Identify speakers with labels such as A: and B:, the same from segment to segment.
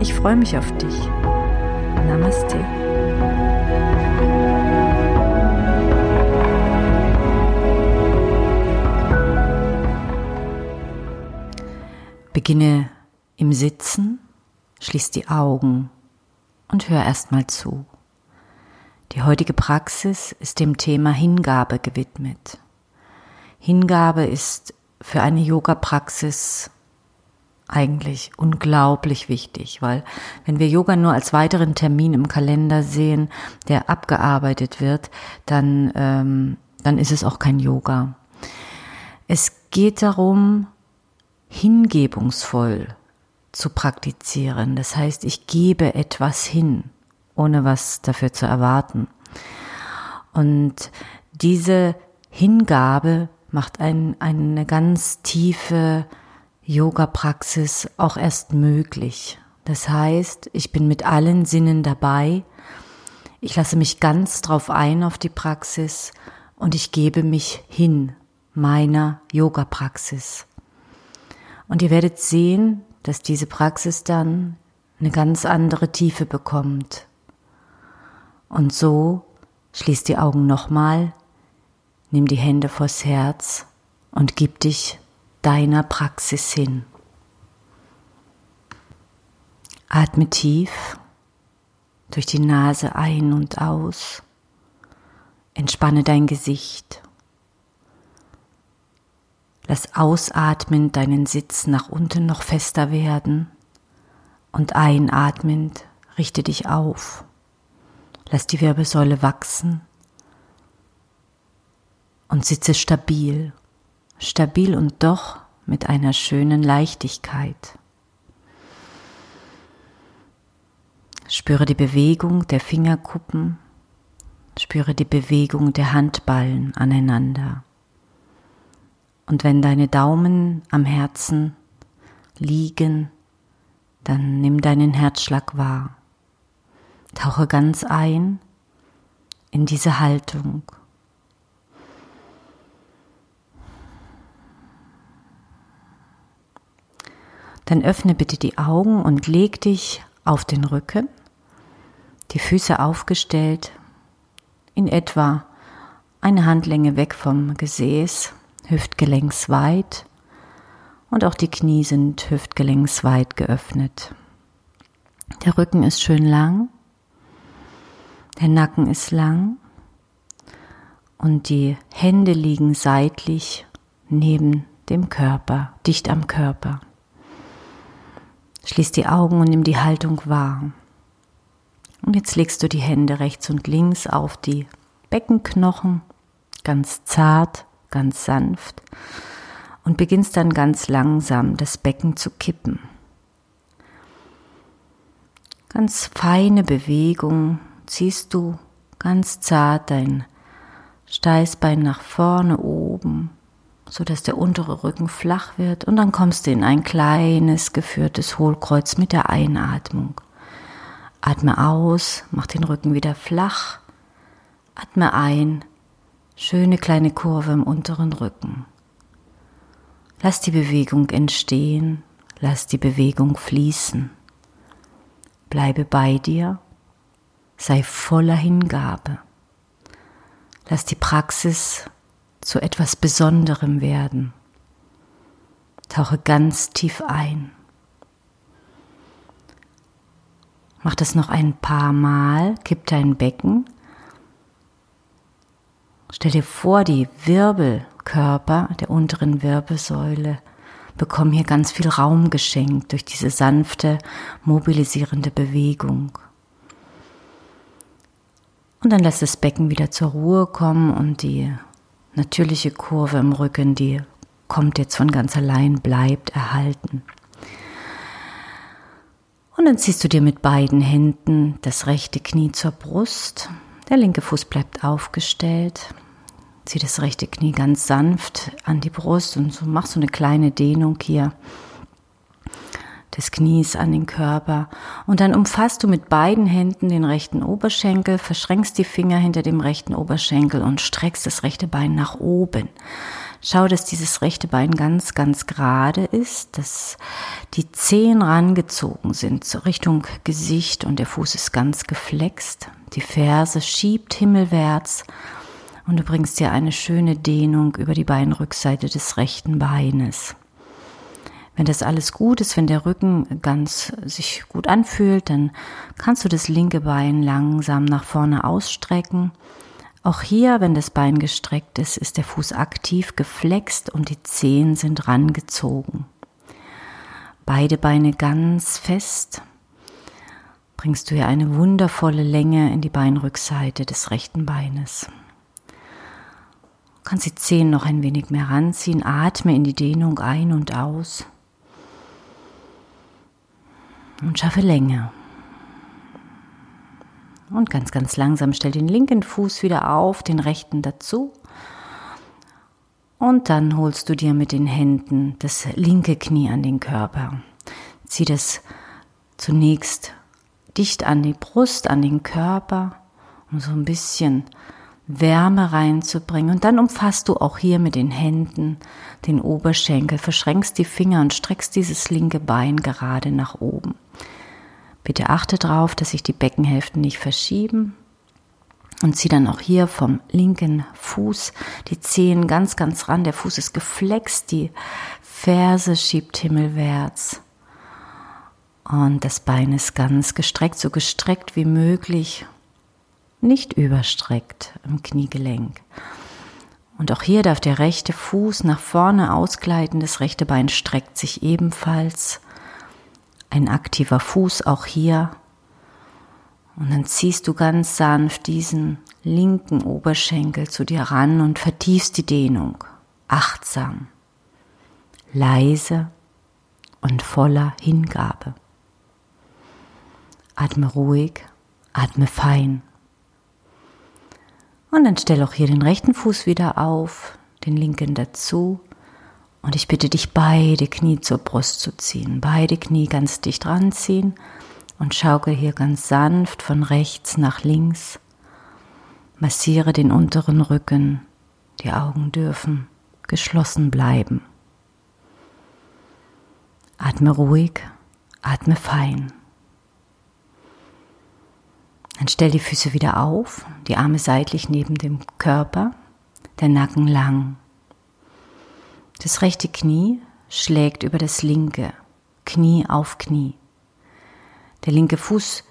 A: Ich freue mich auf dich. Namaste. Beginne im Sitzen, schließ die Augen und hör erstmal zu. Die heutige Praxis ist dem Thema Hingabe gewidmet. Hingabe ist für eine Yoga-Praxis eigentlich unglaublich wichtig, weil wenn wir Yoga nur als weiteren Termin im Kalender sehen, der abgearbeitet wird, dann, ähm, dann ist es auch kein Yoga. Es geht darum, hingebungsvoll zu praktizieren. Das heißt, ich gebe etwas hin, ohne was dafür zu erwarten. Und diese Hingabe macht ein, eine ganz tiefe Yoga-Praxis auch erst möglich. Das heißt, ich bin mit allen Sinnen dabei, ich lasse mich ganz drauf ein auf die Praxis und ich gebe mich hin meiner Yoga-Praxis. Und ihr werdet sehen, dass diese Praxis dann eine ganz andere Tiefe bekommt. Und so schließ die Augen nochmal, nimm die Hände vors Herz und gib dich deiner Praxis hin. Atme tief durch die Nase ein und aus. Entspanne dein Gesicht. Lass ausatmend deinen Sitz nach unten noch fester werden und einatmend richte dich auf. Lass die Wirbelsäule wachsen und sitze stabil stabil und doch mit einer schönen Leichtigkeit. Spüre die Bewegung der Fingerkuppen, spüre die Bewegung der Handballen aneinander. Und wenn deine Daumen am Herzen liegen, dann nimm deinen Herzschlag wahr. Tauche ganz ein in diese Haltung Dann öffne bitte die Augen und leg dich auf den Rücken, die Füße aufgestellt, in etwa eine Handlänge weg vom Gesäß, hüftgelenksweit und auch die Knie sind hüftgelenksweit geöffnet. Der Rücken ist schön lang, der Nacken ist lang und die Hände liegen seitlich neben dem Körper, dicht am Körper. Schließ die Augen und nimm die Haltung wahr. Und jetzt legst du die Hände rechts und links auf die Beckenknochen, ganz zart, ganz sanft, und beginnst dann ganz langsam das Becken zu kippen. Ganz feine Bewegung ziehst du ganz zart dein Steißbein nach vorne oben so dass der untere Rücken flach wird und dann kommst du in ein kleines geführtes Hohlkreuz mit der Einatmung. Atme aus, mach den Rücken wieder flach. Atme ein, schöne kleine Kurve im unteren Rücken. Lass die Bewegung entstehen, lass die Bewegung fließen. Bleibe bei dir, sei voller Hingabe. Lass die Praxis zu etwas Besonderem werden. Tauche ganz tief ein. Mach das noch ein paar Mal, kipp dein Becken. Stell dir vor, die Wirbelkörper der unteren Wirbelsäule bekommen hier ganz viel Raum geschenkt durch diese sanfte, mobilisierende Bewegung. Und dann lässt das Becken wieder zur Ruhe kommen und die natürliche Kurve im Rücken, die kommt jetzt von ganz allein, bleibt erhalten. Und dann ziehst du dir mit beiden Händen das rechte Knie zur Brust. Der linke Fuß bleibt aufgestellt. Zieh das rechte Knie ganz sanft an die Brust und so machst du eine kleine Dehnung hier des Knies an den Körper. Und dann umfasst du mit beiden Händen den rechten Oberschenkel, verschränkst die Finger hinter dem rechten Oberschenkel und streckst das rechte Bein nach oben. Schau, dass dieses rechte Bein ganz, ganz gerade ist, dass die Zehen rangezogen sind zur Richtung Gesicht und der Fuß ist ganz geflext. Die Ferse schiebt himmelwärts und du bringst dir eine schöne Dehnung über die Beinrückseite des rechten Beines. Wenn das alles gut ist, wenn der Rücken ganz sich gut anfühlt, dann kannst du das linke Bein langsam nach vorne ausstrecken. Auch hier, wenn das Bein gestreckt ist, ist der Fuß aktiv geflext und die Zehen sind rangezogen. Beide Beine ganz fest. Bringst du hier eine wundervolle Länge in die Beinrückseite des rechten Beines. Kannst die Zehen noch ein wenig mehr ranziehen, atme in die Dehnung ein und aus und schaffe Länge. Und ganz, ganz langsam stell den linken Fuß wieder auf, den rechten dazu. Und dann holst du dir mit den Händen das linke Knie an den Körper. Zieh das zunächst dicht an die Brust, an den Körper, um so ein bisschen Wärme reinzubringen. Und dann umfasst du auch hier mit den Händen den Oberschenkel, verschränkst die Finger und streckst dieses linke Bein gerade nach oben. Bitte achte darauf, dass sich die Beckenhälften nicht verschieben. Und zieh dann auch hier vom linken Fuß die Zehen ganz, ganz ran. Der Fuß ist geflext, die Ferse schiebt himmelwärts. Und das Bein ist ganz gestreckt, so gestreckt wie möglich nicht überstreckt im Kniegelenk. Und auch hier darf der rechte Fuß nach vorne ausgleiten, das rechte Bein streckt sich ebenfalls. Ein aktiver Fuß auch hier. Und dann ziehst du ganz sanft diesen linken Oberschenkel zu dir ran und vertiefst die Dehnung. Achtsam, leise und voller Hingabe. Atme ruhig, atme fein. Und dann stell auch hier den rechten Fuß wieder auf, den linken dazu. Und ich bitte dich, beide Knie zur Brust zu ziehen, beide Knie ganz dicht ranziehen und schaukel hier ganz sanft von rechts nach links. Massiere den unteren Rücken, die Augen dürfen geschlossen bleiben. Atme ruhig, atme fein. Dann stell die Füße wieder auf, die Arme seitlich neben dem Körper, der Nacken lang. Das rechte Knie schlägt über das linke, Knie auf Knie. Der linke Fuß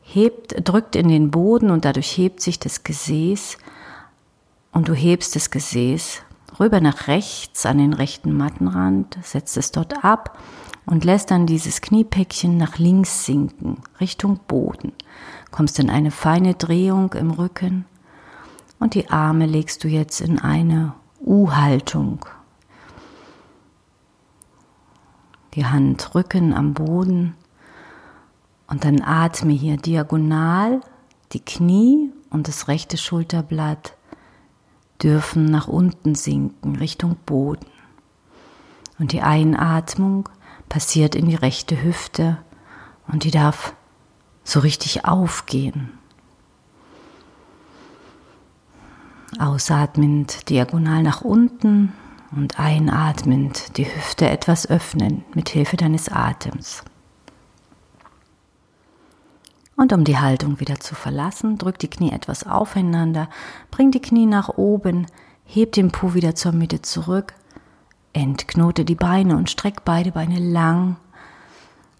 A: hebt, drückt in den Boden und dadurch hebt sich das Gesäß und du hebst das Gesäß rüber nach rechts an den rechten Mattenrand, setzt es dort ab und lässt dann dieses Kniepäckchen nach links sinken, Richtung Boden kommst in eine feine Drehung im Rücken und die Arme legst du jetzt in eine U-Haltung. Die Hand Rücken am Boden und dann atme hier diagonal die Knie und das rechte Schulterblatt dürfen nach unten sinken Richtung Boden. Und die Einatmung passiert in die rechte Hüfte und die darf so richtig aufgehen. Ausatmend diagonal nach unten und einatmend die Hüfte etwas öffnen mit Hilfe deines Atems. Und um die Haltung wieder zu verlassen, drück die Knie etwas aufeinander, bring die Knie nach oben, heb den Po wieder zur Mitte zurück, entknote die Beine und streck beide Beine lang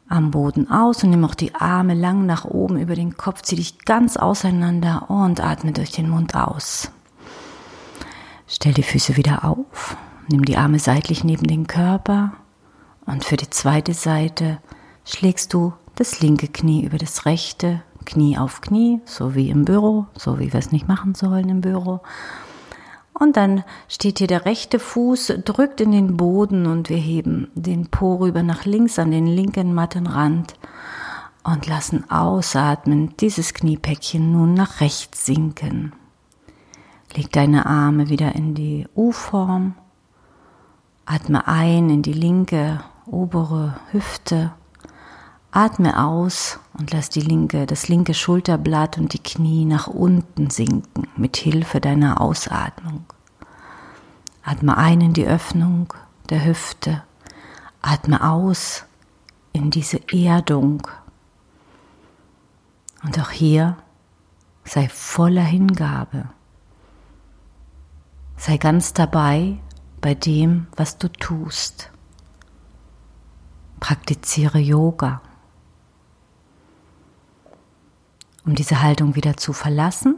A: am Boden aus und nimm auch die Arme lang nach oben über den Kopf, zieh dich ganz auseinander und atme durch den Mund aus. Stell die Füße wieder auf, nimm die Arme seitlich neben den Körper und für die zweite Seite schlägst du das linke Knie über das rechte, Knie auf Knie, so wie im Büro, so wie wir es nicht machen sollen im Büro. Und dann steht hier der rechte Fuß, drückt in den Boden und wir heben den Po rüber nach links an den linken Mattenrand und lassen ausatmen dieses Kniepäckchen nun nach rechts sinken. Leg deine Arme wieder in die U-Form. Atme ein in die linke obere Hüfte. Atme aus und lass die linke, das linke Schulterblatt und die Knie nach unten sinken mit Hilfe deiner Ausatmung. Atme ein in die Öffnung der Hüfte. Atme aus in diese Erdung. Und auch hier sei voller Hingabe. Sei ganz dabei bei dem, was du tust. Praktiziere Yoga. Um diese Haltung wieder zu verlassen,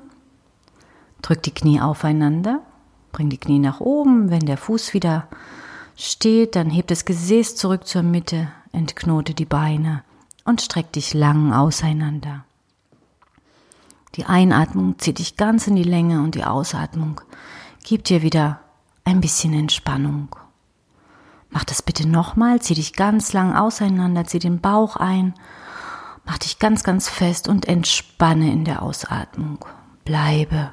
A: drück die Knie aufeinander, bring die Knie nach oben. Wenn der Fuß wieder steht, dann heb das Gesäß zurück zur Mitte, entknote die Beine und streck dich lang auseinander. Die Einatmung zieht dich ganz in die Länge und die Ausatmung gibt dir wieder ein bisschen Entspannung. Mach das bitte nochmal, zieh dich ganz lang auseinander, zieh den Bauch ein, mach dich ganz, ganz fest und entspanne in der Ausatmung. Bleibe.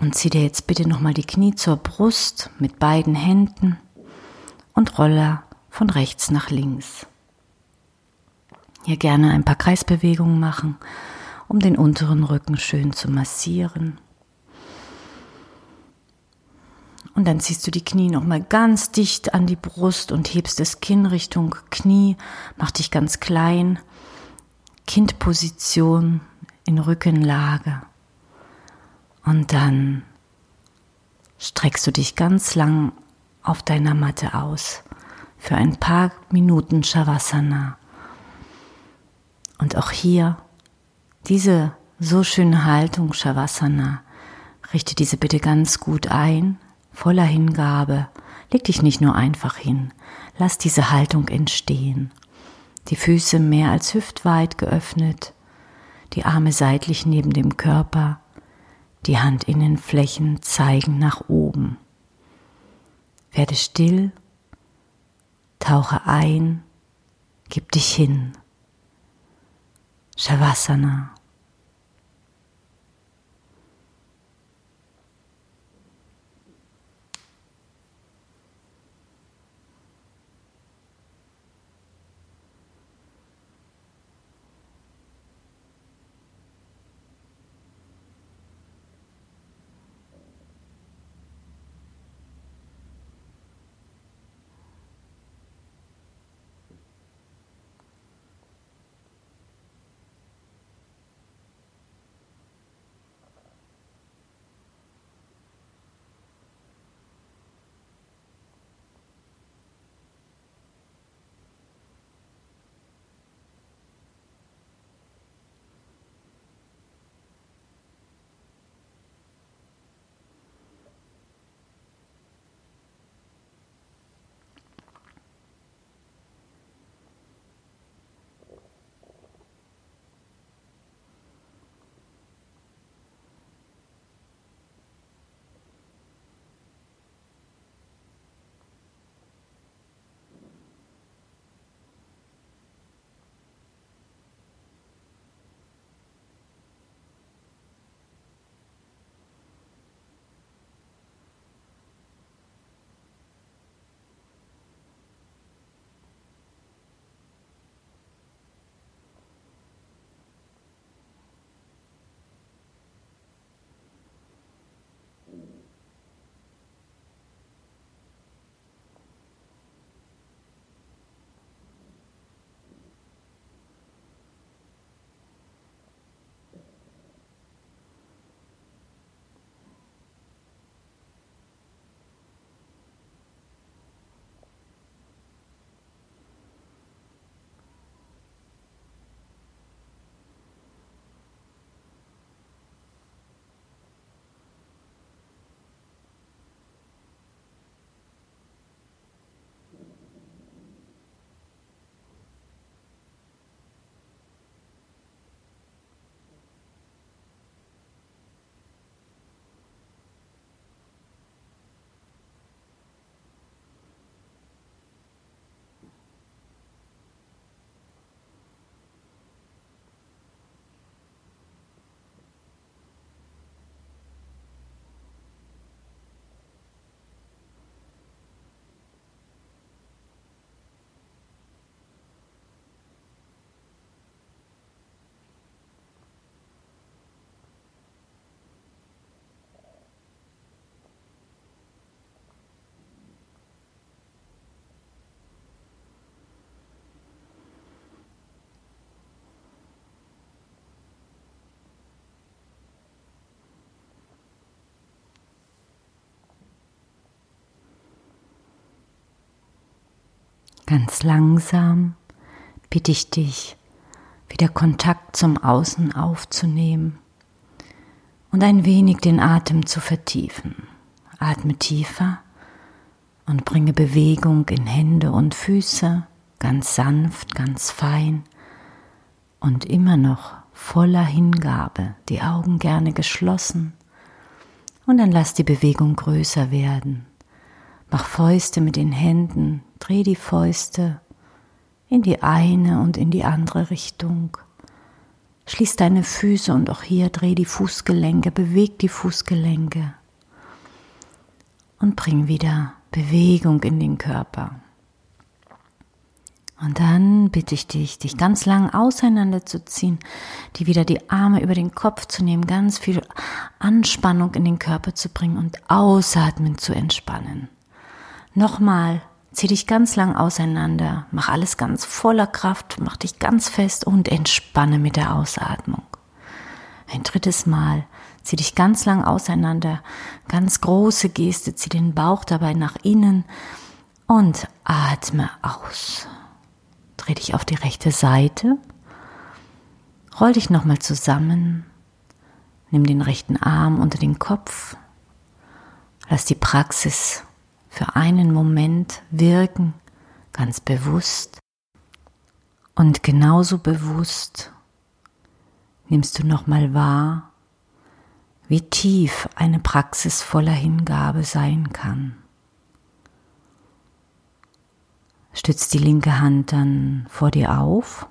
A: Und zieh dir jetzt bitte nochmal die Knie zur Brust mit beiden Händen und rolle von rechts nach links. Hier gerne ein paar Kreisbewegungen machen, um den unteren Rücken schön zu massieren. Und dann ziehst du die Knie nochmal ganz dicht an die Brust und hebst das Kinn Richtung Knie, mach dich ganz klein. Kindposition in Rückenlage. Und dann streckst du dich ganz lang auf deiner Matte aus für ein paar Minuten Shavasana. Und auch hier diese so schöne Haltung Shavasana, richte diese bitte ganz gut ein, voller Hingabe. Leg dich nicht nur einfach hin, lass diese Haltung entstehen. Die Füße mehr als hüftweit geöffnet, die Arme seitlich neben dem Körper, die Handinnenflächen zeigen nach oben. Werde still, tauche ein, gib dich hin. Shavasana. Ganz langsam bitte ich dich, wieder Kontakt zum Außen aufzunehmen und ein wenig den Atem zu vertiefen. Atme tiefer und bringe Bewegung in Hände und Füße, ganz sanft, ganz fein und immer noch voller Hingabe, die Augen gerne geschlossen. Und dann lass die Bewegung größer werden. Mach Fäuste mit den Händen, dreh die Fäuste in die eine und in die andere Richtung. Schließ deine Füße und auch hier dreh die Fußgelenke, beweg die Fußgelenke und bring wieder Bewegung in den Körper. Und dann bitte ich dich, dich ganz lang auseinanderzuziehen, die wieder die Arme über den Kopf zu nehmen, ganz viel Anspannung in den Körper zu bringen und ausatmen zu entspannen. Nochmal, zieh dich ganz lang auseinander, mach alles ganz voller Kraft, mach dich ganz fest und entspanne mit der Ausatmung. Ein drittes Mal, zieh dich ganz lang auseinander, ganz große Geste, zieh den Bauch dabei nach innen und atme aus. Dreh dich auf die rechte Seite. Roll dich nochmal zusammen. Nimm den rechten Arm unter den Kopf. Lass die Praxis für einen Moment wirken, ganz bewusst. Und genauso bewusst nimmst du nochmal wahr, wie tief eine Praxis voller Hingabe sein kann. Stütz die linke Hand dann vor dir auf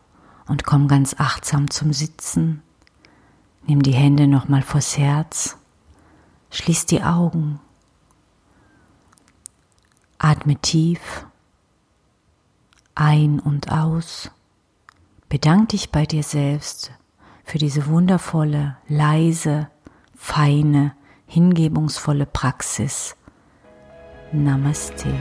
A: und komm ganz achtsam zum Sitzen. Nimm die Hände nochmal vors Herz. Schließ die Augen. Atme tief ein und aus. Bedank dich bei dir selbst für diese wundervolle, leise, feine, hingebungsvolle Praxis. Namaste.